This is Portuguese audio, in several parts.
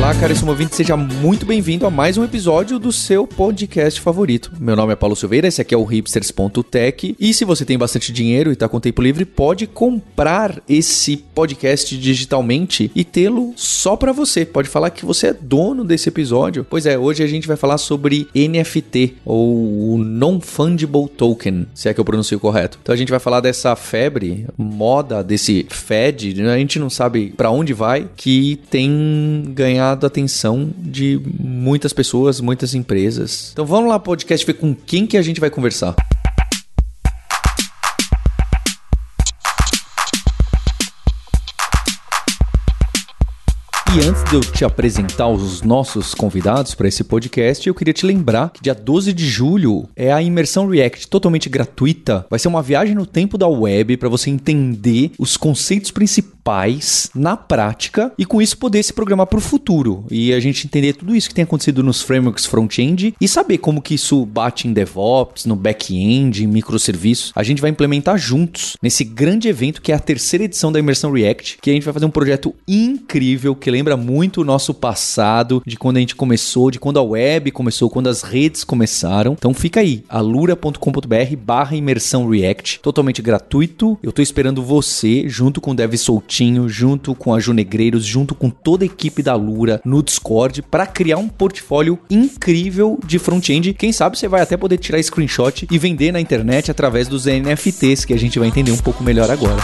Olá, caríssimo ouvinte, seja muito bem-vindo a mais um episódio do seu podcast favorito. Meu nome é Paulo Silveira, esse aqui é o hipsters.tech. E se você tem bastante dinheiro e está com tempo livre, pode comprar esse podcast digitalmente e tê-lo só para você. Pode falar que você é dono desse episódio. Pois é, hoje a gente vai falar sobre NFT, ou Non-Fungible Token, se é que eu pronuncio correto. Então a gente vai falar dessa febre, moda, desse Fed, né? a gente não sabe para onde vai, que tem ganhado a atenção de muitas pessoas, muitas empresas. Então vamos lá, podcast, ver com quem que a gente vai conversar. E antes de eu te apresentar os nossos convidados para esse podcast, eu queria te lembrar que dia 12 de julho é a imersão React totalmente gratuita. Vai ser uma viagem no tempo da web para você entender os conceitos principais na prática e com isso poder se programar para o futuro e a gente entender tudo isso que tem acontecido nos frameworks front-end e saber como que isso bate em DevOps, no back-end, em microserviços. A gente vai implementar juntos nesse grande evento que é a terceira edição da imersão React, que a gente vai fazer um projeto incrível que lembra muito o nosso passado, de quando a gente começou, de quando a web começou, quando as redes começaram. Então fica aí, alura.com.br barra imersão React, totalmente gratuito. Eu tô esperando você, junto com o Dev Soltinho, junto com a Junegreiros, junto com toda a equipe da Lura no Discord, para criar um portfólio incrível de front-end. Quem sabe você vai até poder tirar screenshot e vender na internet através dos NFTs, que a gente vai entender um pouco melhor agora.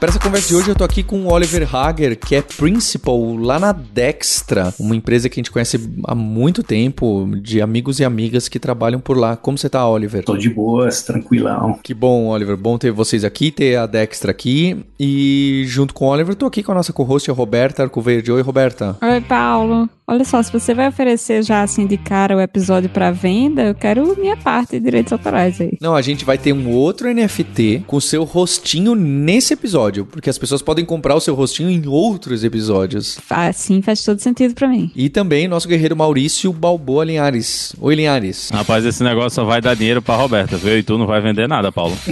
Para essa conversa de hoje, eu tô aqui com o Oliver Hager, que é principal lá na Dextra, uma empresa que a gente conhece há muito tempo, de amigos e amigas que trabalham por lá. Como você tá, Oliver? Tô de boas, tranquilão. Que bom, Oliver. Bom ter vocês aqui, ter a Dextra aqui. E junto com o Oliver, tô aqui com a nossa co-host, a Roberta Arcoverde. Oi, Roberta. Oi, Paulo. Olha só, se você vai oferecer já assim de cara o episódio para venda, eu quero minha parte de direitos autorais aí. Não, a gente vai ter um outro NFT com seu rostinho nesse episódio, porque as pessoas podem comprar o seu rostinho em outros episódios. Faz, sim, faz todo sentido para mim. E também nosso guerreiro Maurício Balboa Linhares. Oi, Linhares. Rapaz, esse negócio só vai dar dinheiro pra Roberta, viu? E tu não vai vender nada, Paulo.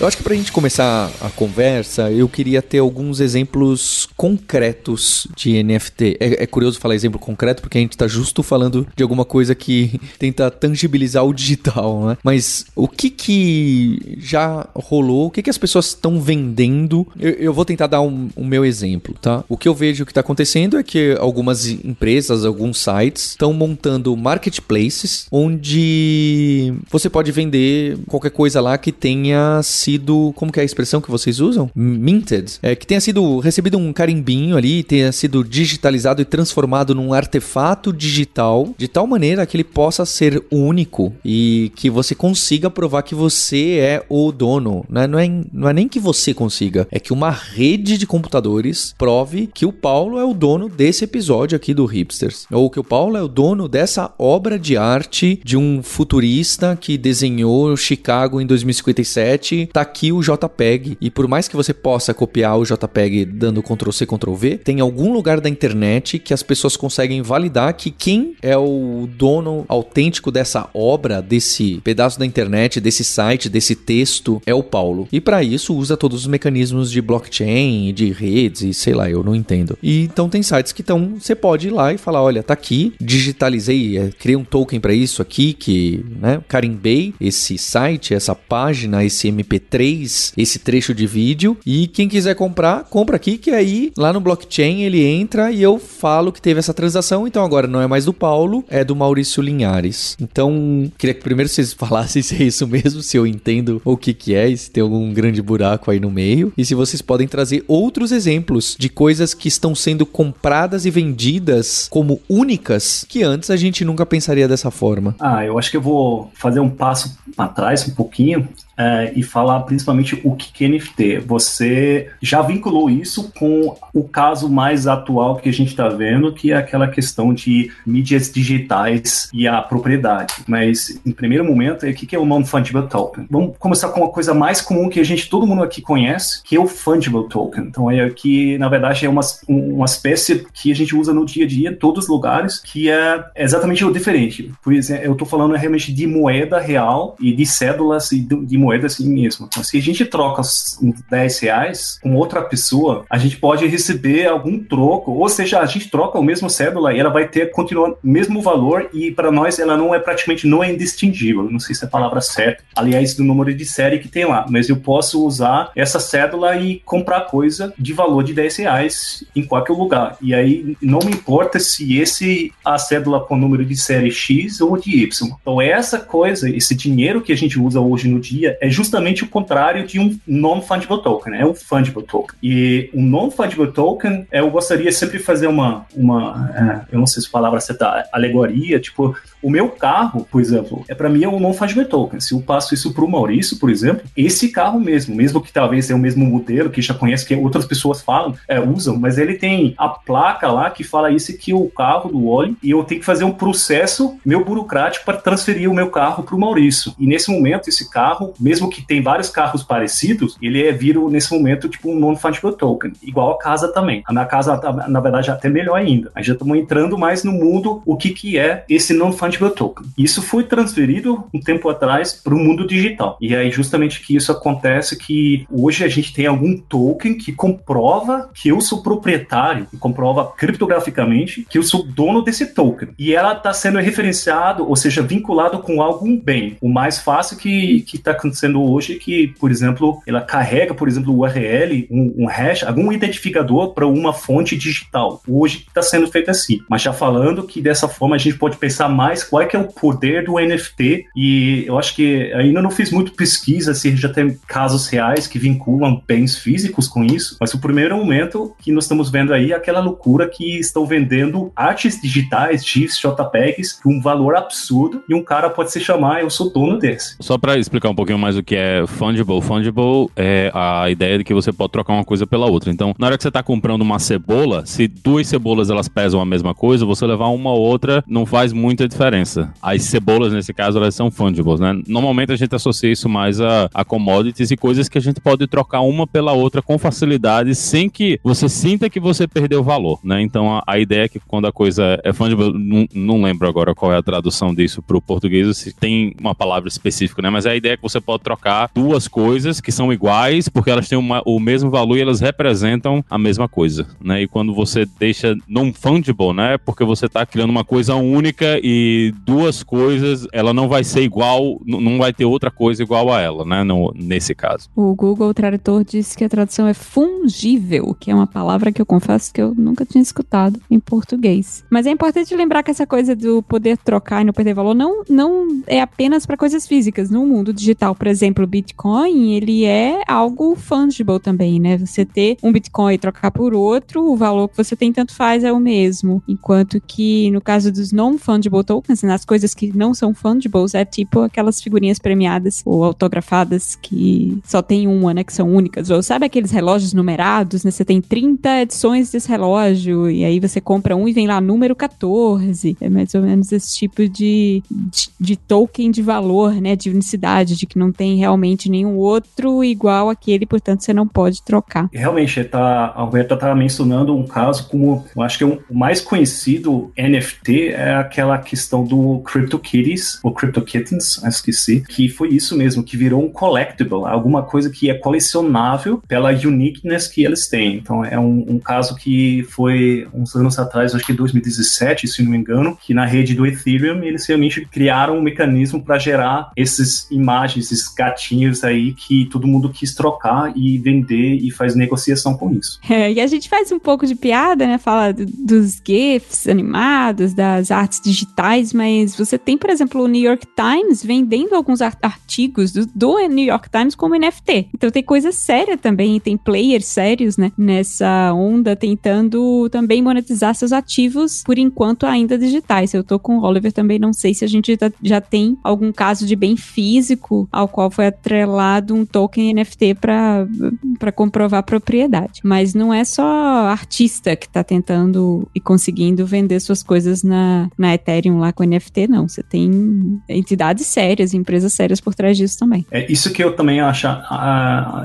eu acho que pra gente começar a conversa, eu queria ter alguns exemplos concretos de NFT NFT. É, é, curioso falar exemplo concreto porque a gente está justo falando de alguma coisa que tenta tangibilizar o digital, né? Mas o que que já rolou? O que que as pessoas estão vendendo? Eu, eu, vou tentar dar um, o um meu exemplo, tá? O que eu vejo que está acontecendo é que algumas empresas, alguns sites estão montando marketplaces onde você pode vender qualquer coisa lá que tenha sido, como que é a expressão que vocês usam? Minted. É, que tenha sido recebido um carimbinho ali, tenha sido digitalizado digitalizado e transformado num artefato digital de tal maneira que ele possa ser único e que você consiga provar que você é o dono. Não é, não é, não é nem que você consiga, é que uma rede de computadores prove que o Paulo é o dono desse episódio aqui do Hipsters. Ou que o Paulo é o dono dessa obra de arte de um futurista que desenhou Chicago em 2057. Tá aqui o JPEG. E por mais que você possa copiar o JPEG dando Ctrl C, Ctrl V, tem algum lugar da internet que as pessoas conseguem validar que quem é o dono autêntico dessa obra, desse pedaço da internet, desse site, desse texto, é o Paulo. E para isso usa todos os mecanismos de blockchain, de redes e sei lá, eu não entendo. E então tem sites que estão, você pode ir lá e falar, olha, tá aqui, digitalizei, é, criei um token para isso aqui que, né, carimbei esse site, essa página, esse MP3, esse trecho de vídeo e quem quiser comprar, compra aqui que aí lá no blockchain ele entra e eu falo que teve essa transação, então agora não é mais do Paulo, é do Maurício Linhares. Então, queria que primeiro vocês falassem se é isso mesmo, se eu entendo o que que é e se tem algum grande buraco aí no meio. E se vocês podem trazer outros exemplos de coisas que estão sendo compradas e vendidas como únicas que antes a gente nunca pensaria dessa forma. Ah, eu acho que eu vou fazer um passo para trás um pouquinho é, e falar principalmente o que é NFT. Você já vinculou isso com o caso mais atual que a gente está vendo, que é aquela questão de mídias digitais e a propriedade. Mas, em primeiro momento, o que é o Non-Fungible Token? Vamos começar com uma coisa mais comum que a gente, todo mundo aqui conhece, que é o Fungible Token. Então, é que, na verdade, é uma, uma espécie que a gente usa no dia a dia, em todos os lugares, que é exatamente o diferente. Por exemplo, eu estou falando realmente de moeda real e de cédulas e de moeda assim mesmo. Então, se a gente troca uns 10 reais com outra pessoa, a gente pode receber algum troco, ou seja, a gente troca o mesmo cédula e ela vai ter continuar o mesmo valor e para nós ela não é praticamente não é indistingível. Não sei se é a palavra certa. Aliás, do número de série que tem lá, mas eu posso usar essa cédula e comprar coisa de valor de 10 reais em qualquer lugar. E aí não me importa se esse a cédula com número de série X ou de Y. Então essa coisa, esse dinheiro que a gente usa hoje no dia é justamente o contrário de um non-fungible token, é um fungible token. E um non-fungible token, eu gostaria sempre de fazer uma, uma é, eu não sei se a palavra certa, alegoria, tipo, o meu carro, por exemplo, é para mim é um non-fungible token. Se eu passo isso para o Maurício, por exemplo, esse carro mesmo, mesmo que talvez seja o mesmo modelo que já conhece, que outras pessoas falam, é, usam, mas ele tem a placa lá que fala isso que o carro do óleo e eu tenho que fazer um processo meu burocrático para transferir o meu carro para o Maurício. E nesse momento, esse carro, mesmo que tem vários carros parecidos, ele é viro nesse momento tipo um non-fungible token, igual a casa também. A minha casa, tá, na verdade, até melhor ainda. Aí já estamos entrando mais no mundo o que, que é esse non-fungible token. Isso foi transferido um tempo atrás para o mundo digital. E aí justamente que isso acontece que hoje a gente tem algum token que comprova que eu sou proprietário, que comprova criptograficamente que eu sou dono desse token. E ela está sendo referenciado, ou seja, vinculado com algum bem. O mais fácil que está acontecendo hoje é que, por exemplo, ela carrega, por exemplo, o URL, um, um hash, algum identificador para uma fonte digital. Hoje está sendo feito assim. Mas já falando que dessa forma a gente pode pensar mais qual é que é o poder do NFT e eu acho que ainda não fiz muito pesquisa se já tem casos reais que vinculam bens físicos com isso, mas o primeiro momento que nós estamos vendo aí é aquela loucura que estão vendendo artes digitais, GIFs, JPEGs, por um valor absurdo e um cara pode se chamar, eu sou dono desse. Só para explicar um pouquinho mais o que é fungible, fungible é a ideia de que você pode trocar uma coisa pela outra. Então, na hora que você está comprando uma cebola, se duas cebolas elas pesam a mesma coisa, você levar uma ou outra não faz muita diferença. As cebolas, nesse caso, elas são fungibles, né? Normalmente a gente associa isso mais a, a commodities e coisas que a gente pode trocar uma pela outra com facilidade, sem que você sinta que você perdeu valor, né? Então a, a ideia é que quando a coisa é fungible, não, não lembro agora qual é a tradução disso para o português, se tem uma palavra específica, né? Mas a ideia é que você pode trocar duas coisas que são iguais, porque elas têm uma, o mesmo valor e elas representam a mesma coisa, né? E quando você deixa non fungible, né? Porque você está criando uma coisa única e duas coisas, ela não vai ser igual, não vai ter outra coisa igual a ela, né? No, nesse caso. O Google Tradutor disse que a tradução é fungível, que é uma palavra que eu confesso que eu nunca tinha escutado em português. Mas é importante lembrar que essa coisa do poder trocar e não perder valor não, não é apenas para coisas físicas. No mundo digital, por exemplo, o Bitcoin, ele é algo fungible também, né? Você ter um Bitcoin e trocar por outro, o valor que você tem tanto faz é o mesmo. Enquanto que no caso dos non-fungible tokens, nas coisas que não são fungibles, é tipo aquelas figurinhas premiadas ou autografadas que só tem uma, né? Que são únicas. Ou sabe aqueles relógios numerados, né? Você tem 30 edições desse relógio e aí você compra um e vem lá número 14. É mais ou menos esse tipo de, de, de token de valor, né? De unicidade, de que não tem realmente nenhum outro igual aquele, portanto você não pode trocar. Realmente, tá, a Roberta estava mencionando um caso como, eu acho que o mais conhecido NFT é aquela questão do CryptoKitties, ou CryptoKittens, esqueci, que foi isso mesmo, que virou um collectible, alguma coisa que é colecionável pela uniqueness que eles têm. Então é um, um caso que foi uns anos atrás, acho que 2017, se não me engano, que na rede do Ethereum eles realmente criaram um mecanismo para gerar essas imagens, esses gatinhos aí que todo mundo quis trocar e vender e faz negociação com isso. É, e a gente faz um pouco de piada, né? Fala do, dos GIFs animados, das artes digitais, mas você tem, por exemplo, o New York Times vendendo alguns artigos do, do New York Times como NFT. Então tem coisa séria também, tem players sérios, né? Nessa onda tentando também monetizar seus ativos, por enquanto ainda digitais. Eu tô com o Oliver também, não sei se a gente já tem algum caso de bem físico, ao qual foi atrelado um token NFT para comprovar propriedade. Mas não é só artista que está tentando e conseguindo vender suas coisas na, na Ethereum lá com NFT, não. Você tem entidades sérias, empresas sérias por trás disso também. É isso que eu também acho,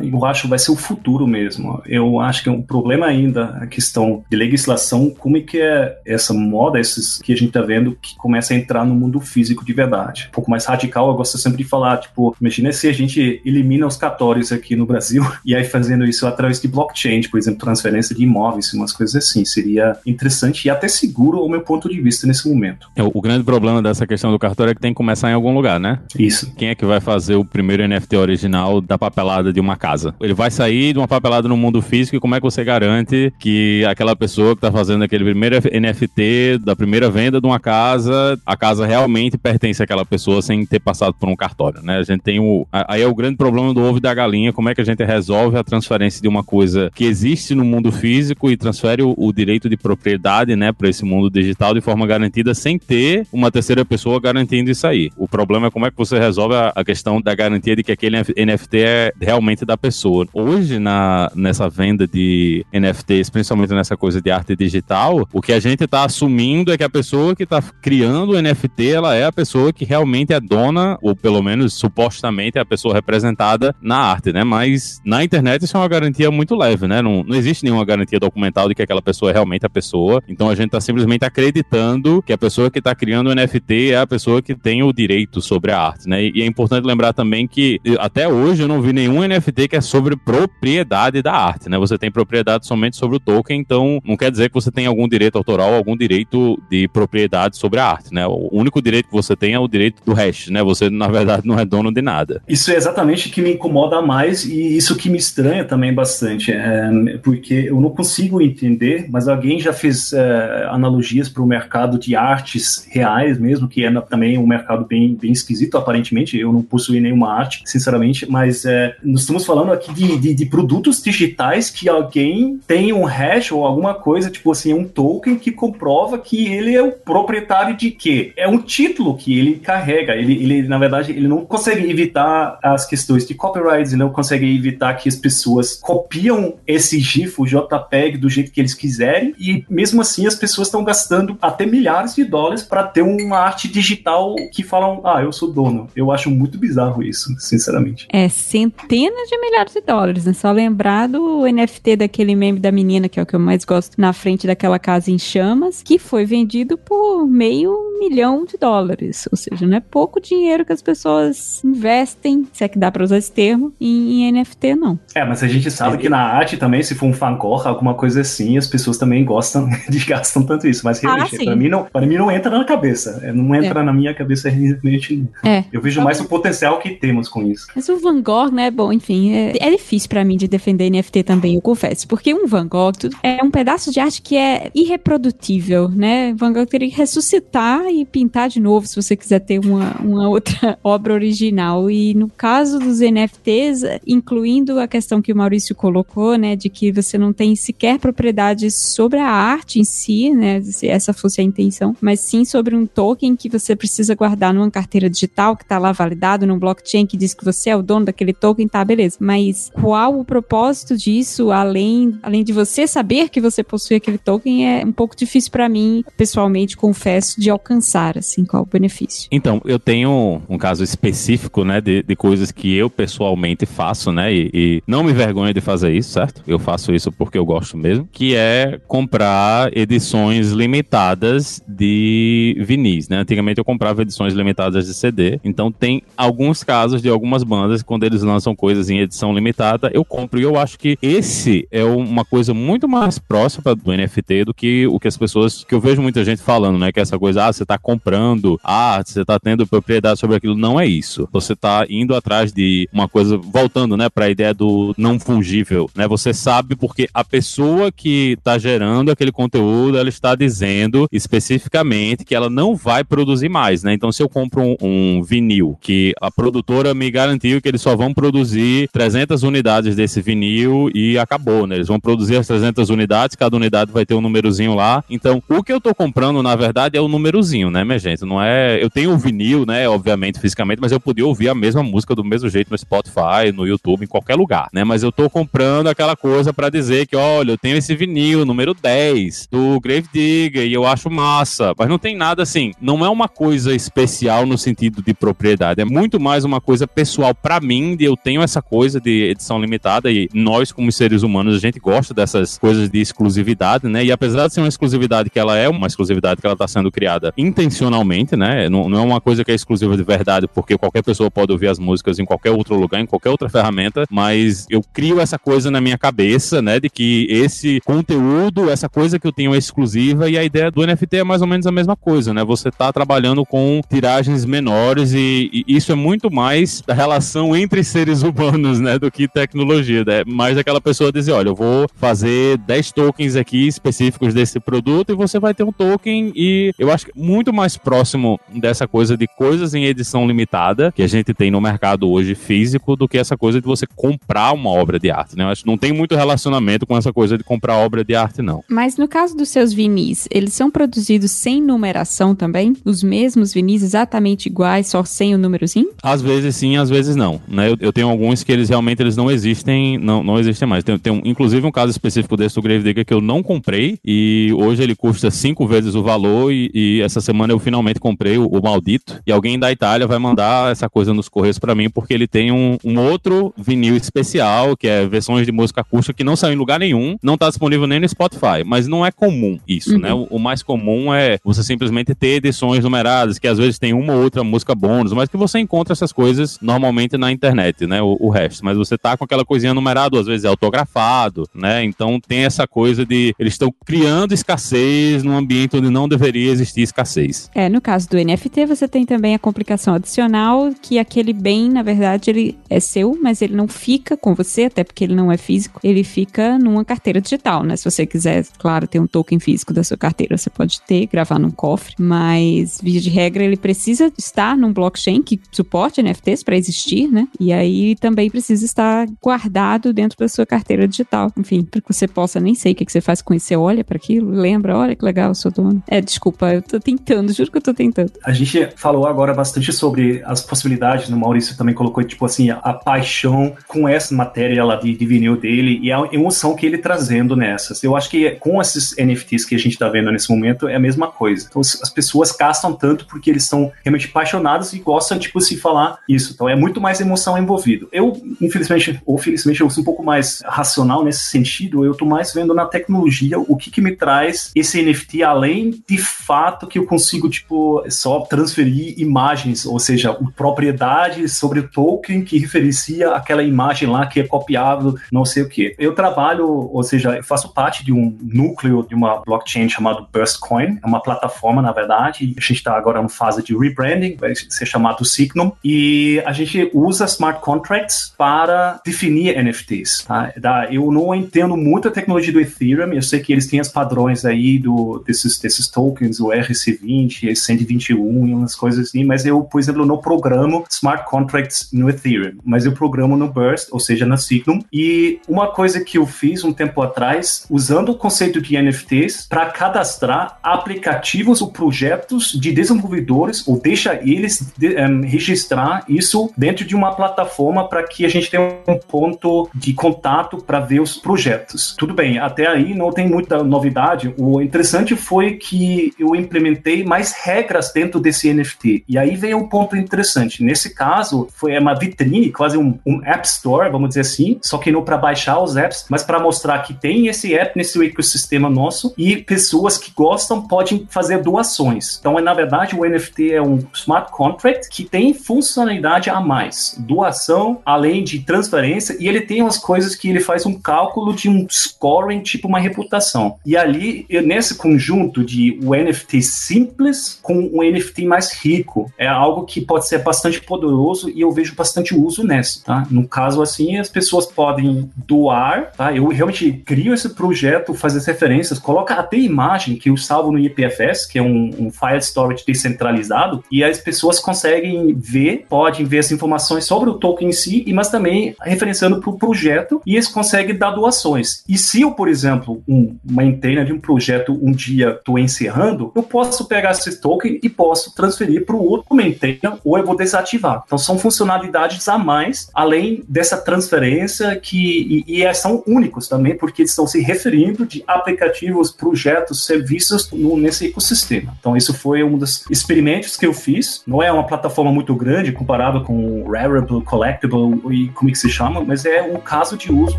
eu acho vai ser o futuro mesmo. Eu acho que é um problema ainda a questão de legislação, como é que é essa moda, esses que a gente está vendo que começa a entrar no mundo físico de verdade. Um pouco mais radical, eu gosto sempre de falar, tipo, imagina se a gente elimina os cartórios aqui no Brasil e aí fazendo isso através de blockchain, por exemplo, transferência de imóveis, umas coisas assim. Seria interessante e até seguro ao meu ponto de vista nesse momento. É, o grande problema dessa questão do cartório é que tem que começar em algum lugar, né? Isso. Quem é que vai fazer o primeiro NFT original da papelada de uma casa? Ele vai sair de uma papelada no mundo físico e como é que você garante que aquela pessoa que está fazendo aquele primeiro NFT da primeira venda de uma casa, a casa realmente pertence àquela pessoa sem ter passado por um cartório, né? A gente tem o. Aí é o grande problema do ovo e da galinha, como é que a gente resolve a transferência de uma coisa que existe no mundo físico e transfere o, o direito de propriedade, né, para esse mundo digital de forma garantida sem ter uma terceira pessoa garantindo isso aí. O problema é como é que você resolve a, a questão da garantia de que aquele NFT é realmente da pessoa. Hoje, na, nessa venda de NFTs, principalmente nessa coisa de arte digital, o que a gente está assumindo é que a pessoa que está criando o NFT, ela é a pessoa que realmente é dona, ou pelo menos supostamente é a pessoa representada na arte, né? Mas na internet isso é uma garantia muito leve, né? Não, não existe nenhuma garantia documental de que aquela pessoa é realmente a pessoa. Então a gente está simplesmente acreditando que a pessoa que está criando o NFT é a pessoa que tem o direito sobre a arte, né? E é importante lembrar também que até hoje eu não vi nenhum NFT que é sobre propriedade da arte, né? Você tem propriedade somente sobre o token, então não quer dizer que você tem algum direito autoral, algum direito de propriedade sobre a arte, né? O único direito que você tem é o direito do hash, né? Você, na verdade, não é dono de nada. Isso é exatamente o que me incomoda mais e isso que me estranha também bastante, é, porque eu não consigo entender, mas alguém já fez é, analogias para o mercado de artes reais mesmo, que é também um mercado bem, bem esquisito, aparentemente. Eu não possuí nenhuma arte, sinceramente, mas é, nós estamos falando aqui de, de, de produtos digitais que alguém tem um hash ou alguma coisa, tipo assim, um token que comprova que ele é o proprietário de quê? É um título que ele carrega. Ele, ele na verdade, ele não consegue evitar as questões de copyright, ele não consegue evitar que as pessoas copiam esse GIF, o JPEG, do jeito que eles quiserem, e mesmo assim as pessoas estão gastando até milhares de dólares para ter uma arte digital que falam, ah, eu sou dono. Eu acho muito bizarro isso, sinceramente. É, centenas de milhares de dólares, né? Só lembrar do NFT daquele meme da menina, que é o que eu mais gosto, na frente daquela casa em chamas, que foi vendido por meio milhão de dólares. Ou seja, não é pouco dinheiro que as pessoas investem, se é que dá para usar esse termo, em, NFT, não. É, mas a gente sabe é. que na arte também, se for um Van Gogh, alguma coisa assim, as pessoas também gostam de gastam tanto isso. Mas realmente, ah, para mim, não, para mim não entra na cabeça. É, não entra é. na minha cabeça realmente. É. Eu vejo mais o potencial que temos com isso. Mas o Van Gogh, né? Bom, enfim, é, é difícil para mim de defender NFT também, eu confesso. Porque um Van Gogh é um pedaço de arte que é irreprodutível, né? Van Gogh teria que ressuscitar e pintar de novo se você quiser ter uma, uma outra obra original. E no caso dos NFTs, incluindo a questão que o Maurício colocou, né, de que você não tem sequer propriedade sobre a arte em si, né, se essa fosse a intenção, mas sim sobre um token que você precisa guardar numa carteira digital que está lá validado num blockchain que diz que você é o dono daquele token, tá, beleza. Mas qual o propósito disso, além, além de você saber que você possui aquele token, é um pouco difícil para mim, pessoalmente, confesso, de alcançar, assim, qual o benefício. Então, eu tenho um caso específico, né, de, de coisas que eu pessoalmente faço, né, e, e não me vergonho de fazer isso, certo? Eu faço isso porque eu gosto mesmo, que é comprar edições limitadas de vinis, né? Antigamente eu comprava edições limitadas de CD, então tem alguns casos de algumas bandas quando eles lançam coisas em edição limitada, eu compro e eu acho que esse é uma coisa muito mais próxima do NFT do que o que as pessoas, que eu vejo muita gente falando, né, que essa coisa, ah, você tá comprando arte, você tá tendo propriedade sobre aquilo, não é isso. Você tá indo atrás de uma coisa, voltando, né, para a ideia do não fungível, né? Você sabe porque a pessoa que está gerando aquele conteúdo, ela está dizendo especificamente que ela não vai produzir mais, né? Então, se eu compro um, um vinil que a produtora me garantiu que eles só vão produzir 300 unidades desse vinil e acabou, né? Eles vão produzir as 300 unidades, cada unidade vai ter um númerozinho lá. Então, o que eu tô comprando, na verdade, é o númerozinho, né, minha gente? Não é. Eu tenho o vinil, né, obviamente, fisicamente, mas eu podia ouvir ouvir a mesma música do mesmo jeito no Spotify, no YouTube, em qualquer lugar, né? Mas eu tô comprando aquela coisa para dizer que, olha, eu tenho esse vinil número 10 do Grave Digger e eu acho massa, mas não tem nada assim, não é uma coisa especial no sentido de propriedade, é muito mais uma coisa pessoal para mim, de eu tenho essa coisa de edição limitada e nós como seres humanos a gente gosta dessas coisas de exclusividade, né? E apesar de ser uma exclusividade que ela é uma exclusividade que ela está sendo criada intencionalmente, né? Não, não é uma coisa que é exclusiva de verdade, porque qualquer pessoa pode ouvir as músicas em qualquer outro lugar, em qualquer outra ferramenta, mas eu crio essa coisa na minha cabeça, né? De que esse conteúdo, essa coisa que eu tenho é exclusiva e a ideia do NFT é mais ou menos a mesma coisa, né? Você está trabalhando com tiragens menores e, e, isso é muito mais da relação entre seres humanos, né? Do que tecnologia, né? Mais aquela pessoa dizer, olha, eu vou fazer 10 tokens aqui específicos desse produto e você vai ter um token e eu acho que muito mais próximo dessa coisa de coisas em edição limitada que a gente tem no mercado hoje físico do que essa coisa de você comprar uma obra de arte, né? Eu acho que não tem muito relacionamento com essa coisa de comprar obra de arte, não. Mas no caso dos seus vinis, eles são produzidos sem numeração também? Os mesmos vinis exatamente iguais, só sem o númerozinho? Às vezes sim, às vezes não. Né? Eu, eu tenho alguns que eles realmente eles não existem, não, não existem mais. Tem, tem um, inclusive um caso específico desse do Grave Digger que eu não comprei e hoje ele custa cinco vezes o valor e, e essa semana eu finalmente comprei o, o, maldito e alguém da Itália vai mandar essa coisa nos correios para mim porque ele tem um, um, outro vinil especial que é versões de música acústica que não saiu em lugar nenhum, não tá disponível nem no Spotify, mas não é comum isso, uhum. né? O, o, mais comum é você simplesmente ter edições numeradas que às vezes tem uma ou outra música bônus, mas que você encontra essas coisas normalmente na internet, né? O, o resto, mas você tá com aquela coisinha numerada, às vezes é autografado, né? Então tem essa coisa de eles estão criando escassez num ambiente onde não deveria existir escassez. É, no caso do NFT você tem também a complicação adicional que aquele bem, na verdade, ele é seu, mas ele não fica com você, até porque ele não é físico, ele fica numa carteira digital, né? Se você quiser, claro, ter um token físico da sua carteira, você pode ter, gravar num cofre, mas via de regra ele precisa estar num blockchain que suporte NFTs para existir, né? E aí também precisa estar guardado dentro da sua carteira digital. Enfim, para que você possa, nem sei o que, que você faz com isso, você olha para aquilo, lembra, olha que legal, eu sou dono. É, desculpa, eu tô tentando, juro que eu tô tentando. A gente falou agora bastante sobre as possibilidades, né? o Maurício também colocou, tipo assim, a, a paixão com essa matéria lá de, de vinil dele e a emoção que ele trazendo nessas. Eu acho que com esses NFTs que a gente tá vendo nesse momento é a mesma coisa. Então as pessoas gastam tanto porque eles estão realmente apaixonados e gostam, tipo, se falar isso. Então é muito mais emoção envolvido. Eu, infelizmente, ou felizmente, eu sou um pouco mais racional nesse sentido, eu tô mais vendo na tecnologia o que que me traz esse NFT além de fato que eu consigo, tipo, só transferir imagens, ou seja, propriedade sobre o token que referencia aquela imagem lá que é copiável, não sei o que. Eu trabalho, ou seja, eu faço parte de um núcleo de uma blockchain chamado Burstcoin, é uma plataforma, na verdade, a gente está agora em fase de rebranding, vai ser chamado Signum, e a gente usa smart contracts para definir NFTs. Tá? Eu não entendo muito a tecnologia do Ethereum, eu sei que eles têm os padrões aí do, desses, desses tokens, o RC20, 121 e umas coisas assim, mas eu, por exemplo, não programo smart contracts no Ethereum, mas eu programo no Burst, ou seja, na Signum. E uma coisa que eu fiz um tempo atrás, usando o conceito de NFTs para cadastrar aplicativos ou projetos de desenvolvedores, ou deixa eles de, um, registrar isso dentro de uma plataforma para que a gente tenha um ponto de contato para ver os projetos. Tudo bem, até aí não tem muita novidade. O interessante foi que eu implementei mais regras dentro desse NFT. E aí veio um ponto interessante. Nesse caso, foi uma vitrine, quase um, um App Store, vamos dizer assim, só que não para baixar os apps, mas para mostrar que tem esse app nesse ecossistema nosso e pessoas que gostam podem fazer doações. Então, é, na verdade, o NFT é um smart contract que tem funcionalidade a mais. Doação, além de transferência, e ele tem umas coisas que ele faz um cálculo de um scoring, tipo uma reputação. E ali, nesse conjunto de o NFT simples com o NFT mais rico, é algo que pode ser bastante poderoso e eu vejo bastante uso nessa, tá? No caso assim, as pessoas podem doar, tá? Eu realmente crio esse projeto, fazer as referências, coloca até imagem que eu salvo no IPFS, que é um, um file storage descentralizado, e as pessoas conseguem ver, podem ver as informações sobre o token em si, mas também referenciando para o projeto, e eles conseguem dar doações. E se eu, por exemplo, um, uma inteira de um projeto um dia estou encerrando, eu posso pegar esse token e posso transferir para o outro maintainer, ou eu vou desativar ativar. Então são funcionalidades a mais, além dessa transferência que e, e são únicos também, porque estão se referindo de aplicativos, projetos, serviços no, nesse ecossistema. Então isso foi um dos experimentos que eu fiz. Não é uma plataforma muito grande comparado com o Rarible, Collectible e como é que se chama, mas é um caso de uso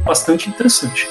bastante interessante.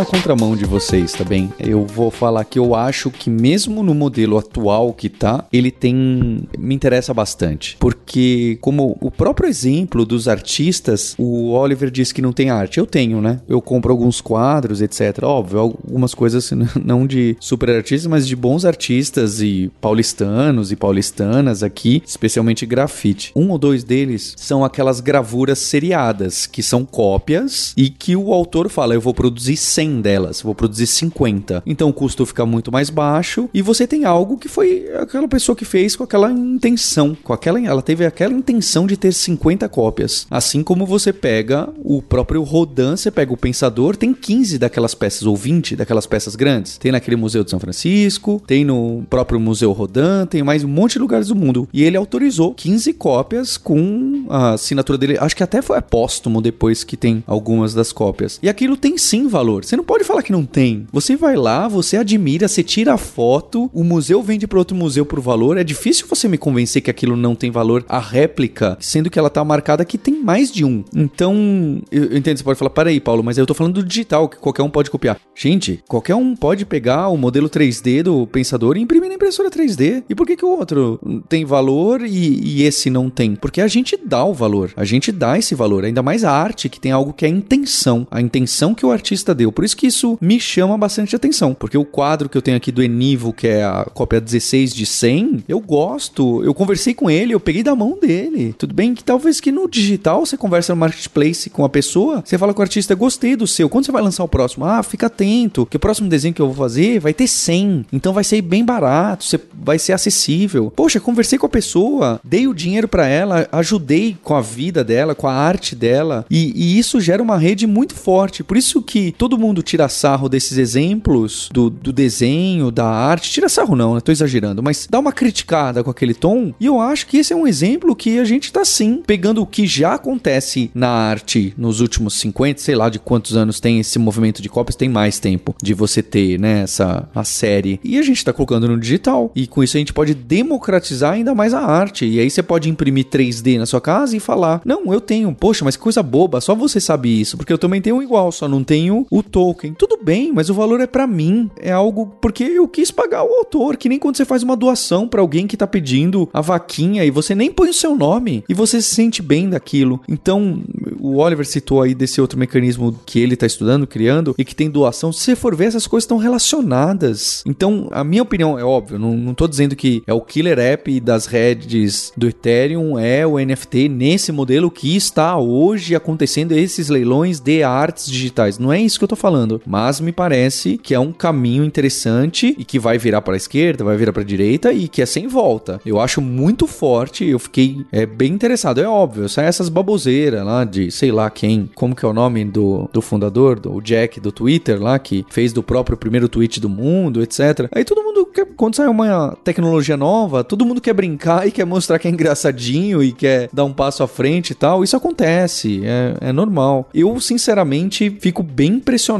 Na contramão de vocês, tá bem? Eu vou falar que eu acho que mesmo no modelo atual que tá, ele tem me interessa bastante, porque como o próprio exemplo dos artistas, o Oliver disse que não tem arte, eu tenho, né? Eu compro alguns quadros, etc. Óbvio, algumas coisas não de super artistas, mas de bons artistas e paulistanos e paulistanas aqui, especialmente grafite. Um ou dois deles são aquelas gravuras seriadas, que são cópias e que o autor fala, eu vou produzir 100 delas, vou produzir 50. Então o custo fica muito mais baixo e você tem algo que foi aquela pessoa que fez com aquela intenção, com aquela ela teve aquela intenção de ter 50 cópias. Assim como você pega o próprio Rodin, você pega o Pensador, tem 15 daquelas peças ou 20 daquelas peças grandes. Tem naquele Museu de São Francisco, tem no próprio Museu Rodin, tem mais um monte de lugares do mundo. E ele autorizou 15 cópias com a assinatura dele. Acho que até foi póstumo depois que tem algumas das cópias. E aquilo tem sim valor valor. Você não pode falar que não tem. Você vai lá, você admira, você tira a foto, o museu vende para outro museu por valor. É difícil você me convencer que aquilo não tem valor. A réplica, sendo que ela tá marcada que tem mais de um. Então, eu, eu entendo, você pode falar, para aí, Paulo, mas eu tô falando do digital, que qualquer um pode copiar. Gente, qualquer um pode pegar o modelo 3D do pensador e imprimir na impressora 3D. E por que, que o outro tem valor e, e esse não tem? Porque a gente dá o valor, a gente dá esse valor, ainda mais a arte que tem algo que é intenção, a intenção que o artista deu. Por isso que isso me chama bastante atenção, porque o quadro que eu tenho aqui do Enivo, que é a cópia 16 de 100, eu gosto. Eu conversei com ele, eu peguei da mão dele. Tudo bem que talvez que no digital você conversa no marketplace com a pessoa, você fala com o artista, gostei do seu. Quando você vai lançar o próximo? Ah, fica atento, que o próximo desenho que eu vou fazer vai ter 100. Então vai ser bem barato, você vai ser acessível. Poxa, conversei com a pessoa, dei o dinheiro para ela, ajudei com a vida dela, com a arte dela, e, e isso gera uma rede muito forte. Por isso que todo mundo tira sarro desses exemplos do, do desenho, da arte. Tira sarro não, né? Tô exagerando, mas dá uma criticada com aquele tom. E eu acho que esse é um exemplo que a gente tá sim pegando o que já acontece na arte nos últimos 50, sei lá de quantos anos tem esse movimento de cópias, tem mais tempo de você ter, né, essa a série. E a gente tá colocando no digital. E com isso a gente pode democratizar ainda mais a arte. E aí você pode imprimir 3D na sua casa e falar: "Não, eu tenho. Poxa, mas que coisa boba, só você sabe isso, porque eu também tenho igual, só não tenho o Tolkien. Tudo bem, mas o valor é para mim. É algo porque eu quis pagar o autor, que nem quando você faz uma doação para alguém que tá pedindo a vaquinha e você nem põe o seu nome e você se sente bem daquilo. Então, o Oliver citou aí desse outro mecanismo que ele tá estudando, criando e que tem doação. Se você for ver, essas coisas estão relacionadas. Então, a minha opinião é óbvio, não, não tô dizendo que é o killer app das redes do Ethereum, é o NFT nesse modelo que está hoje acontecendo esses leilões de artes digitais. Não é isso que eu tô falando, mas me parece que é um caminho interessante e que vai virar para a esquerda, vai virar para a direita e que é sem volta. Eu acho muito forte, eu fiquei é, bem interessado. É óbvio, sai essas baboseiras lá de sei lá quem, como que é o nome do, do fundador, do Jack do Twitter lá, que fez do próprio primeiro tweet do mundo, etc. Aí todo mundo quer, quando sai uma tecnologia nova, todo mundo quer brincar e quer mostrar que é engraçadinho e quer dar um passo à frente e tal. Isso acontece, é, é normal. Eu, sinceramente, fico bem impressionado,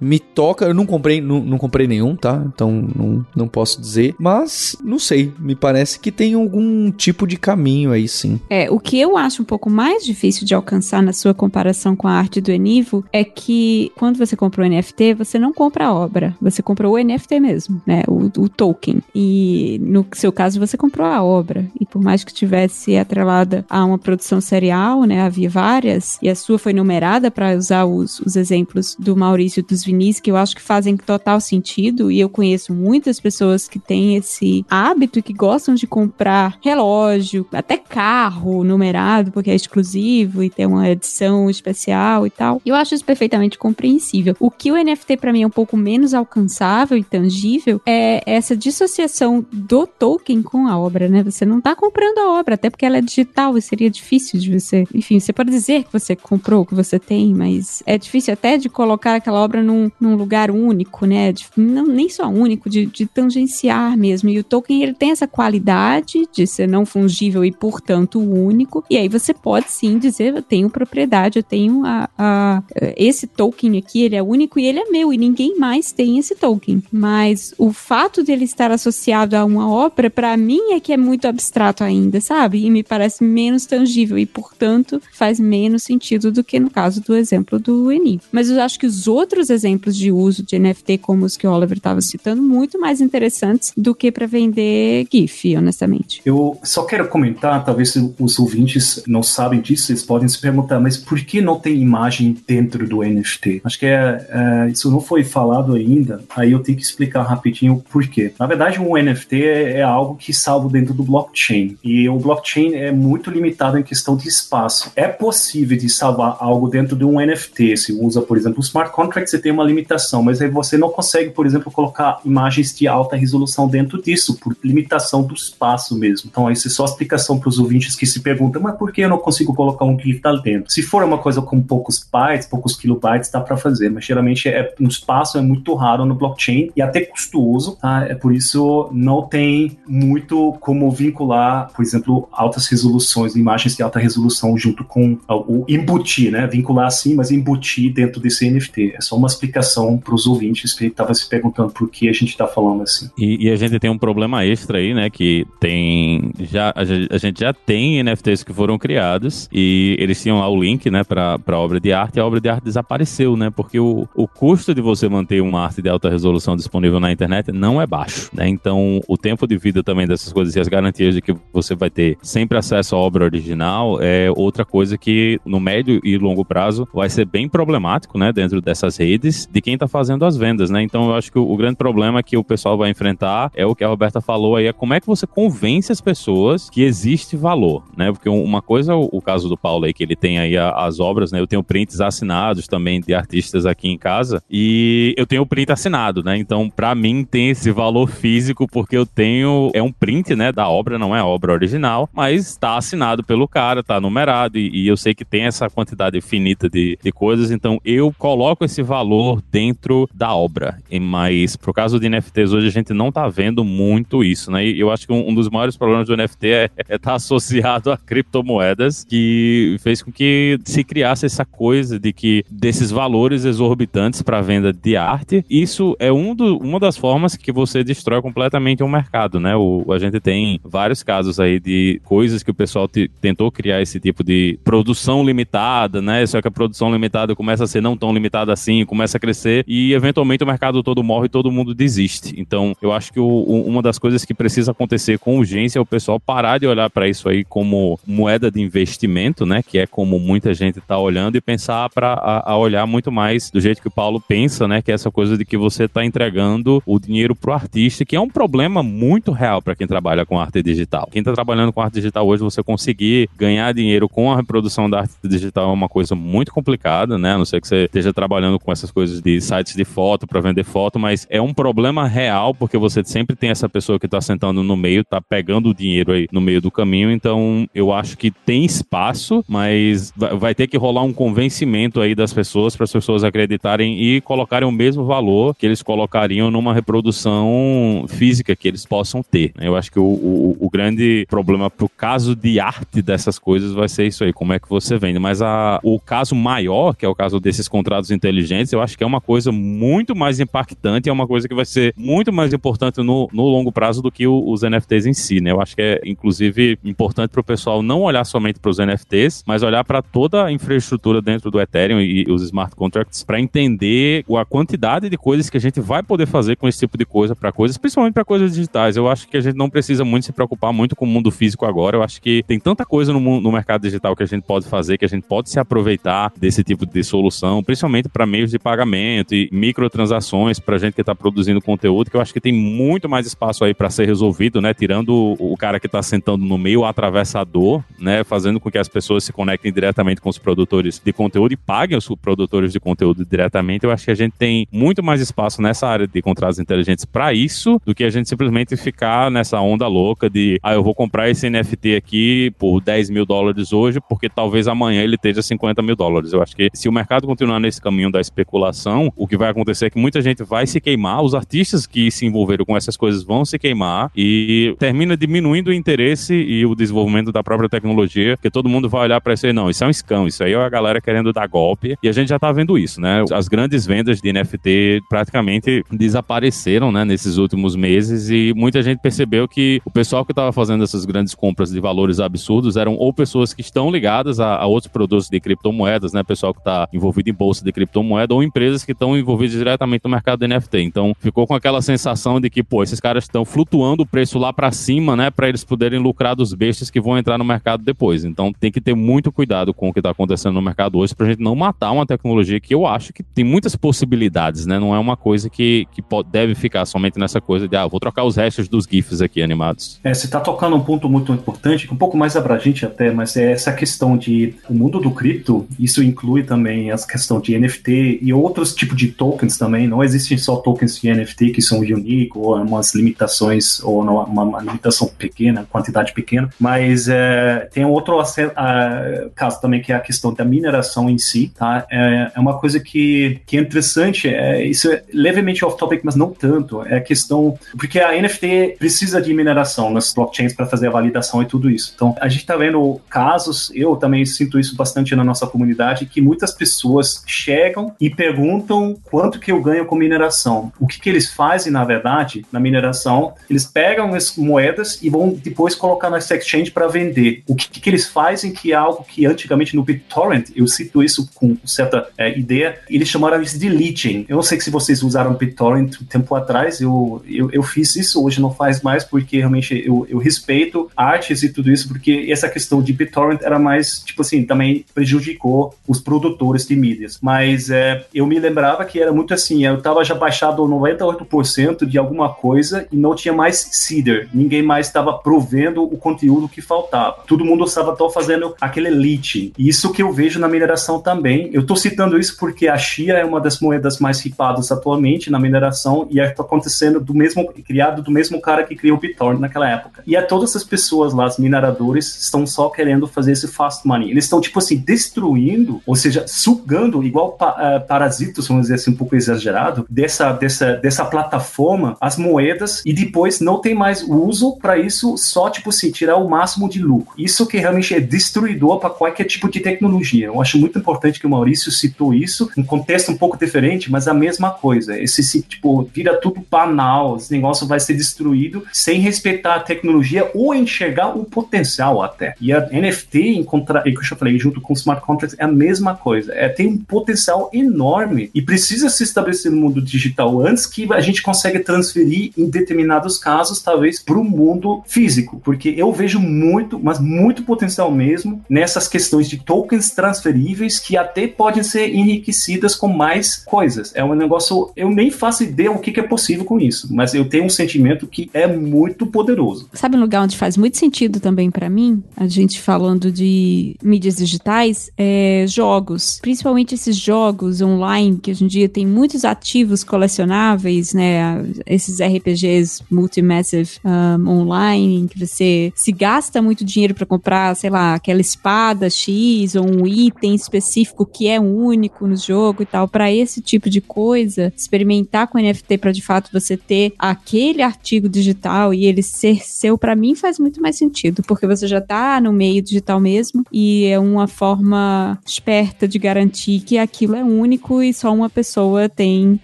me toca. Eu não comprei, não, não comprei nenhum, tá? Então não, não posso dizer. Mas, não sei, me parece que tem algum tipo de caminho aí sim. É, o que eu acho um pouco mais difícil de alcançar na sua comparação com a arte do Enivo é que quando você compra o NFT, você não compra a obra, você comprou o NFT mesmo, né? O, o token. E no seu caso, você comprou a obra. E por mais que tivesse atrelada a uma produção serial, né? Havia várias, e a sua foi numerada para usar os, os exemplos do Maurício dos Vinícius, que eu acho que fazem total sentido. E eu conheço muitas pessoas que têm esse hábito que gostam de comprar relógio, até carro numerado, porque é exclusivo e tem uma edição especial e tal. Eu acho isso perfeitamente compreensível. O que o NFT para mim é um pouco menos alcançável e tangível é essa dissociação do token com a obra, né? Você não tá comprando a obra, até porque ela é digital e seria difícil de você. Enfim, você pode dizer que você comprou, que você tem, mas é difícil até de colocar aquela obra num, num lugar único, né? De, não, nem só único, de, de tangenciar mesmo. E o token ele tem essa qualidade de ser não fungível e, portanto, único. E aí você pode sim dizer: eu tenho propriedade, eu tenho a, a, esse token aqui, ele é único e ele é meu, e ninguém mais tem esse token. Mas o fato de ele estar associado a uma obra, para mim, é que é muito abstrato ainda, sabe? E me parece menos tangível e, portanto, faz menos sentido do que no caso do exemplo do Eni. Mas eu acho que os outros exemplos de uso de NFT, como os que o Oliver estava citando, muito mais interessantes do que para vender GIF, honestamente. Eu só quero comentar, talvez os ouvintes não sabem disso, eles podem se perguntar, mas por que não tem imagem dentro do NFT? Acho que é, é, isso não foi falado ainda, aí eu tenho que explicar rapidinho o porquê. Na verdade, um NFT é, é algo que salvo dentro do blockchain, e o blockchain é muito limitado em questão de espaço. É possível de salvar algo dentro de um NFT, se usa, por exemplo, o smart contract, você tem uma limitação, mas aí você não consegue, por exemplo, colocar imagens de alta resolução dentro disso, por limitação do espaço mesmo. Então, isso é só explicação para os ouvintes que se perguntam, mas por que eu não consigo colocar um GIF lá dentro? Se for uma coisa com poucos bytes, poucos kilobytes, dá para fazer, mas geralmente é, um espaço é muito raro no blockchain e até custoso, tá? É por isso não tem muito como vincular, por exemplo, altas resoluções, imagens de alta resolução junto com o embutir, né? Vincular assim, mas embutir dentro desse NFT. É só uma explicação para os ouvintes que estavam se perguntando por que a gente está falando assim. E, e, a gente tem um problema extra aí, né? Que tem já a gente já tem NFTs que foram criados e eles tinham lá o link, né, para a obra de arte. E a obra de arte desapareceu, né? Porque o, o custo de você manter uma arte de alta resolução disponível na internet não é baixo, né? Então o tempo de vida também dessas coisas e as garantias de que você vai ter sempre acesso à obra original é outra coisa que no médio e longo prazo vai ser bem problemático, né, dentro dessas redes de quem está fazendo as vendas, né? Então eu acho que o, o, grande problema que o pessoal vai enfrentar é o que a Roberta falou aí, é como é que você convence as pessoas que existe valor, né? Porque uma coisa, o, o caso do Paulo aí, que ele tem aí a, as obras, né? Eu tenho prints assinados também de artistas aqui em casa e eu tenho o print assinado, né? Então, para mim tem esse valor físico porque eu tenho é um print, né, da obra, não é obra original, mas está assinado pelo cara, tá numerado e, e eu sei que tem essa quantidade finita de, de coisas, então eu coloco esse valor dentro da obra. Mas pro caso de NFTs hoje a gente não tá vendo muito isso, né? E eu acho que um, um dos maiores problemas do NFT é estar é tá associado a criptomoedas, que fez com que se criasse essa coisa de que desses valores exorbitantes para venda de arte, isso é um do, uma das formas que você destrói completamente um mercado, né? O, a gente tem vários casos aí de coisas que o pessoal te, tentou criar esse tipo de produção limitada, né? Só que a produção limitada começa a ser não tão limitada assim, começa a crescer e eventualmente o mercado todo morre e todo mundo desiste. Então, eu acho que o, o, uma das coisas que precisa acontecer com urgência é o pessoal parar de olhar para isso aí como moeda de investimento, né? Que é como muita gente está olhando e pensar para a, a, olhar muito mais do jeito que o Paulo pensa, né? Que é essa coisa de que você está entregando o dinheiro pro artista, que é um problema muito real para quem trabalha com arte digital. Quem está trabalhando com arte digital hoje, você conseguir ganhar dinheiro com a reprodução da arte digital é uma coisa muito complicada, né? A não ser que você esteja trabalhando com essas coisas de sites de foto para vender foto, mas é um problema real porque você sempre tem essa pessoa que está sentando no meio, está pegando o dinheiro aí no meio do caminho. Então, eu acho que tem espaço, mas vai ter que rolar um convencimento aí das pessoas para as pessoas acreditarem e colocarem o mesmo valor que eles colocariam numa reprodução física que eles possam ter. Eu acho que o, o, o grande problema pro caso de arte dessas coisas vai ser isso aí, como é que você vende. Mas a, o caso maior, que é o caso desses contratos inteligentes, eu acho que é uma coisa muito mais impactante, é uma coisa que vai ser muito mais importante no, no longo prazo do que o, os NFTs em si, né? Eu acho que é, inclusive, importante para o pessoal não olhar somente para os NFTs, mas olhar para toda a infraestrutura dentro do Ethereum e, os smart contracts para entender a quantidade de coisas que a gente vai poder fazer com esse tipo de coisa para coisas, principalmente para coisas digitais. Eu acho que a gente não precisa muito se preocupar muito com o mundo físico agora. Eu acho que tem tanta coisa no, no mercado digital que a gente pode fazer, que a gente pode se aproveitar desse tipo de solução, principalmente para meios de pagamento e microtransações para gente que está produzindo conteúdo, que eu acho que tem muito mais espaço aí para ser resolvido, né? Tirando o, o cara que está sentando no meio, atravessador, né? Fazendo com que as pessoas se conectem diretamente com os produtores de conteúdo e paguem os produtores de conteúdo diretamente. Eu acho que a gente tem muito mais espaço nessa área de contratos inteligentes para para isso do que a gente simplesmente ficar nessa onda louca de, ah, eu vou comprar esse NFT aqui por 10 mil dólares hoje, porque talvez amanhã ele esteja 50 mil dólares. Eu acho que se o mercado continuar nesse caminho da especulação, o que vai acontecer é que muita gente vai se queimar, os artistas que se envolveram com essas coisas vão se queimar e termina diminuindo o interesse e o desenvolvimento da própria tecnologia, porque todo mundo vai olhar para isso aí, não, isso é um scam, isso aí é a galera querendo dar golpe, e a gente já tá vendo isso, né? As grandes vendas de NFT praticamente desapareceram, né, nesses últimos meses e muita gente percebeu que o pessoal que estava fazendo essas grandes compras de valores absurdos eram ou pessoas que estão ligadas a, a outros produtos de criptomoedas, né, pessoal que está envolvido em bolsa de criptomoeda ou empresas que estão envolvidas diretamente no mercado de NFT. Então, ficou com aquela sensação de que, pô, esses caras estão flutuando o preço lá para cima, né, para eles poderem lucrar dos bestas que vão entrar no mercado depois. Então, tem que ter muito cuidado com o que está acontecendo no mercado hoje pra gente não matar uma tecnologia que eu acho que tem muitas possibilidades, né? Não é uma coisa que, que pode, deve ficar somente nessa coisa de, ah, vou trocar os restos dos GIFs aqui animados. É, você está tocando um ponto muito importante, um pouco mais abrangente até, mas é essa questão de o mundo do cripto, isso inclui também a questão de NFT e outros tipos de tokens também. Não existem só tokens de NFT que são unique ou umas limitações, ou uma, uma limitação pequena, quantidade pequena, mas é, tem outro uh, caso também que é a questão da mineração em si, tá? É, é uma coisa que, que é interessante, é, isso é levemente off-topic, mas não tanto. É a questão, porque a NFT precisa de mineração nas blockchains para fazer a validação e tudo isso. Então, a gente está vendo casos, eu também sinto isso bastante na nossa comunidade, que muitas pessoas chegam e perguntam quanto que eu ganho com mineração. O que, que eles fazem, na verdade, na mineração? Eles pegam as moedas e vão depois colocar na exchange para vender. O que, que eles fazem que é algo que antigamente no BitTorrent, eu cito isso com certa é, ideia, eles chamaram isso de leeching. Eu não sei se vocês usaram BitTorrent um tempo atrás, eu, eu, eu fiz isso, hoje não faz mais, porque realmente eu, eu respeito artes e tudo isso, porque essa questão de BitTorrent era mais, tipo assim, também prejudicou os produtores de mídias. Mas é, eu me lembrava que era muito assim, eu estava já baixado 98% de alguma coisa e não tinha mais seeder, ninguém mais estava provendo o conteúdo que faltava. Todo mundo estava fazendo aquele leeching. Isso que eu vejo na mineração também. Eu estou citando isso porque a Xia é uma das moedas mais ripadas atualmente na mineração e está acontecendo do mesmo, criado do mesmo cara que criou o BitTorrent naquela época. E a todas as pessoas lá, os mineradores, estão só querendo fazer esse fast money. Eles estão, tipo assim, destruindo, ou seja, sugando, igual pa, uh, parasitos, vamos dizer assim, um pouco exagerado, dessa, dessa, dessa plataforma, as moedas, e depois não tem mais uso para isso, só, tipo assim, tirar o máximo de lucro. Isso que realmente é destruidor para qualquer tipo de tecnologia. Eu acho muito importante que o Maurício citou isso, um contexto um pouco diferente, mas a mesma coisa. Esse, tipo, vira tudo banal, esse negócio vai ser destruído sem respeitar a tecnologia ou enxergar o potencial até. E a NFT, em contra... que eu já falei, junto com o smart contracts, é a mesma coisa. É, tem um potencial enorme e precisa se estabelecer no mundo digital antes que a gente consiga transferir em determinados casos, talvez, para o mundo físico. Porque eu vejo muito, mas muito potencial mesmo nessas questões de tokens transferíveis que até podem ser enriquecidas com mais coisas. É um negócio, eu nem faço ideia o que, que é possível com isso, mas eu tenho um sentimento que é muito poderoso. Sabe um lugar onde faz muito sentido também para mim, a gente falando de mídias digitais, é jogos, principalmente esses jogos online que hoje em dia tem muitos ativos colecionáveis, né? Esses RPGs multimassive um, online, que você se gasta muito dinheiro para comprar, sei lá, aquela espada X ou um item específico que é único no jogo e tal, para esse tipo de coisa, experimentar com NFT para de fato você ter aquele artigo digital e ele ser seu, para mim faz muito mais sentido, porque você já tá no meio digital mesmo e é uma forma esperta de garantir que aquilo é único e só uma pessoa tem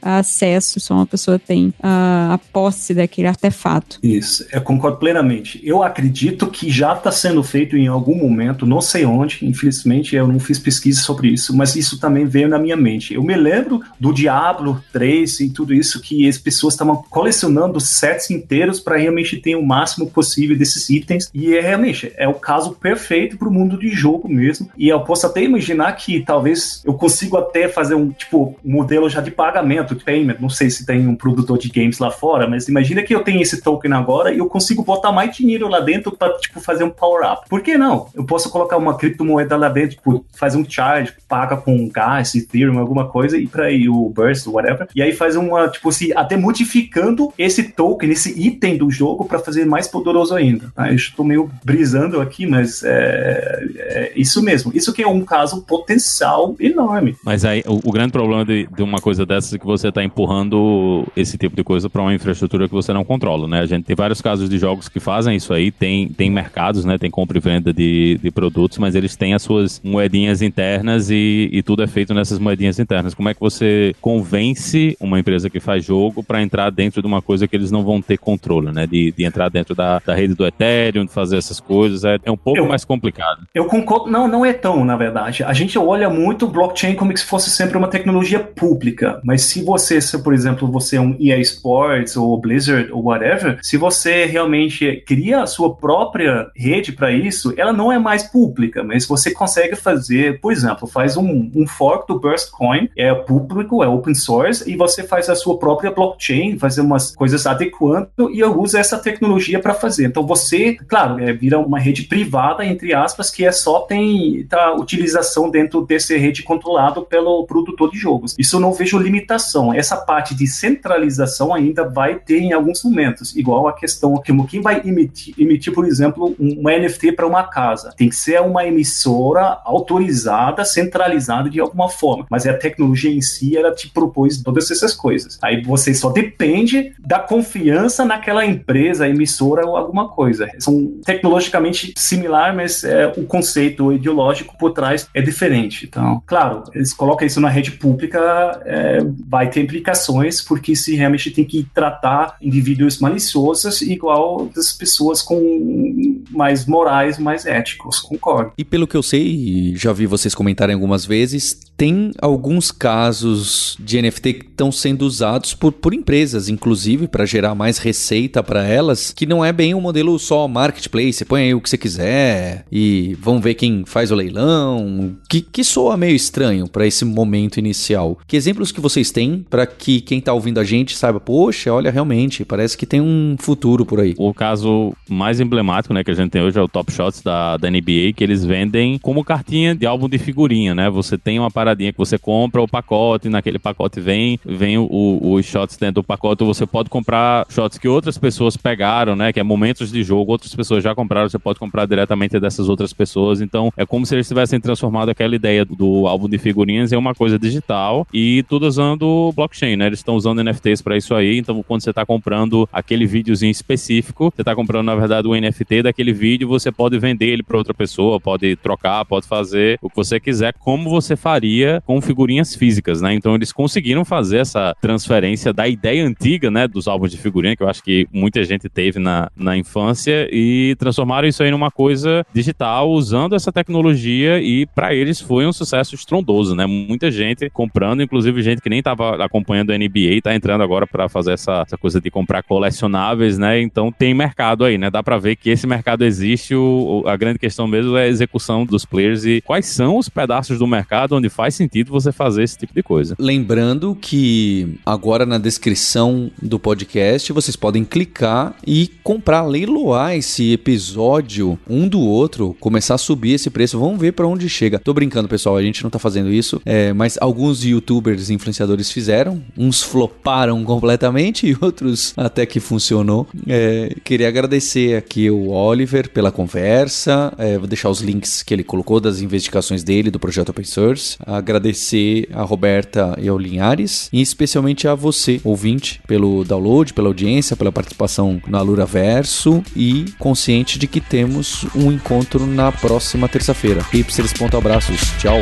acesso, só uma pessoa tem a, a posse daquele artefato. Isso, eu concordo plenamente. Eu acredito que já está sendo feito em algum momento, não sei onde, infelizmente eu não fiz pesquisa sobre isso, mas isso também veio na minha mente. Eu me lembro do Diablo 3 e tudo isso que as pessoas estavam colecionando sets inteiros para realmente ter o máximo possível desses itens e é realmente é o caso perfeito para o mundo de jogo mesmo. E eu posso até imaginar que talvez eu consiga até fazer um tipo modelo já de pagamento, de payment. Não sei se tem um produtor de games lá fora, mas imagina que eu tenho esse token agora e eu consigo botar mais dinheiro lá dentro para tipo fazer um power up. Por que não? Eu posso colocar uma criptomoeda lá dentro, tipo, fazer um charge, paga com gas, Ethereum, alguma coisa, e para aí o Burst, whatever. E aí faz uma, tipo assim, até modificando esse token, esse item do jogo para fazer mais poderoso ainda. Tá? Eu estou meio brisando aqui, mas é, é, isso mesmo. Isso que é um caso potencial enorme. Mas aí o, o grande problema de, de, uma coisa dessas é que você está empurrando esse tipo de coisa para uma infraestrutura que você não controla, né? A gente tem vários casos de jogos que fazem isso aí, tem, tem mercados, né? Tem compra e venda de, de produtos, mas eles têm as suas moedinhas internas e, e tudo é feito nessas moedinhas internas. Como é que você convence uma empresa que faz jogo para entrar dentro de uma coisa que eles não vão ter controle, né? De, de entrar dentro da, da rede do Ethereum, de fazer essas coisas, é, é um pouco eu, mais complicado. Eu concordo, não, não é tão, na verdade. A gente olha muito o blockchain como se fosse sempre uma tecnologia pública, mas se você, se, por exemplo, você é um EA Sports ou Blizzard ou whatever, se você realmente cria a sua própria rede para isso, ela não é mais pública, mas você consegue fazer, por exemplo, faz um, um fork do Burst Coin, é público, é open source, e você faz a sua própria blockchain, fazer umas coisas adequando e usa essa tecnologia para fazer. Então você, claro, é, vira uma rede privada, entre aspas, que é só tem tá, utilização dentro dessa rede controlado pelo produtor de jogos. Isso eu não vejo limitação. Essa parte de centralização ainda vai ter em alguns momentos, igual a questão que quem vai emitir, emitir por exemplo, uma NFT para uma casa. Tem que ser uma emissora autorizada, centralizada de alguma forma. Mas a tecnologia em si, ela te propôs todas essas coisas. Aí você só depende da confiança naquela empresa, emissora ou alguma coisa. São tecnologicamente similar, mas é, o conceito ideológico por trás é diferente. Então, claro, eles colocam isso na rede pública, é, vai ter implicações, porque se realmente tem que tratar indivíduos maliciosos igual das pessoas com mais morais, mais éticos, concordo. E pelo que eu sei, já vi vocês comentarem algumas vezes, tem alguns casos de NFT que estão sendo usados por, por empresas, inclusive, para gerar mais receita para elas, que não é bem um modelo só marketplace, põe aí o que você quiser e vamos ver quem faz o leilão, que, que soa meio estranho para esse momento inicial. Que exemplos que vocês têm para que quem está ouvindo a gente saiba, poxa, olha, realmente, parece que tem um futuro por aí. O caso mais emblemático, né, que a gente tem hoje é o Top Shots da, da NBA, que eles vendem como cartinha de álbum de figurinha, né? Você tem uma paradinha que você compra o pacote, naquele pacote vem, vem o, os shots dentro do pacote, você pode comprar shots que outras pessoas pegaram, né? Que é momentos de jogo, outras pessoas já compraram, você pode comprar diretamente dessas outras pessoas. Então, é como se eles tivessem transformado aquela ideia do álbum de figurinhas em uma coisa digital e tudo usando blockchain, né? Eles estão usando NFTs para isso aí. Então, quando você está comprando aquele videozinho específico, você está comprando, na verdade, o NFT daquele vídeo, você pode vender ele para outra pessoa, pode trocar, pode fazer o que você quiser, como você faria com figurinhas físicas, né? Então, eles conseguiram fazer essa transferência da ideia antiga, né, dos álbuns de figurinha, que eu acho que muita gente teve na, na infância, e transformaram isso aí numa coisa digital, usando essa tecnologia, e para eles foi um sucesso estrondoso, né? Muita gente comprando, inclusive gente que nem estava acompanhando a NBA, tá entrando agora para fazer essa, essa coisa de comprar colecionáveis, né? Então tem mercado aí, né? Dá para ver que esse mercado existe, o, a grande questão mesmo é a execução dos players e quais são os pedaços do mercado onde faz sentido você fazer esse tipo de coisa. Lembrando que agora na descrição do podcast vocês podem clicar e comprar, leiloar esse episódio um do outro, começar a subir esse preço. Vamos ver para onde chega. Tô brincando, pessoal, a gente não tá fazendo isso, é, mas alguns youtubers influenciadores fizeram, uns floparam completamente e outros até que funcionou. É, queria agradecer aqui o Oliver pela conversa, é, vou deixar os links que ele colocou das investigações dele, do projeto Open Source. Agradecer a Roberta e ao Linhares, e especialmente a você, ouvinte, pelo download, pela audiência, pela participação na Lura Verso e consciente de que temos um encontro na próxima terça-feira. Hipsters, ponto abraços. Tchau.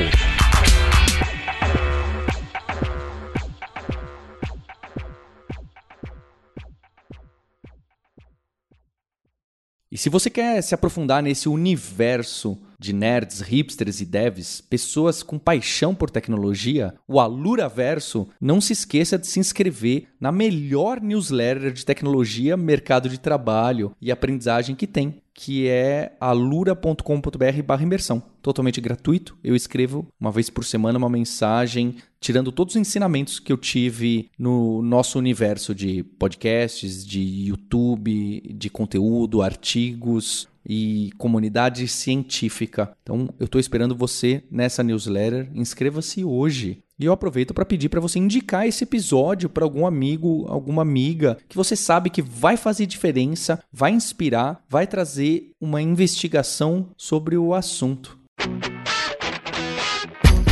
E se você quer se aprofundar nesse universo de nerds, hipsters e devs, pessoas com paixão por tecnologia, o Alura Verso, não se esqueça de se inscrever na melhor newsletter de tecnologia, mercado de trabalho e aprendizagem que tem que é alura.com.br barra imersão. Totalmente gratuito. Eu escrevo uma vez por semana uma mensagem tirando todos os ensinamentos que eu tive no nosso universo de podcasts, de YouTube, de conteúdo, artigos, e comunidade científica. Então, eu estou esperando você nessa newsletter. Inscreva-se hoje. E eu aproveito para pedir para você indicar esse episódio para algum amigo, alguma amiga que você sabe que vai fazer diferença, vai inspirar, vai trazer uma investigação sobre o assunto.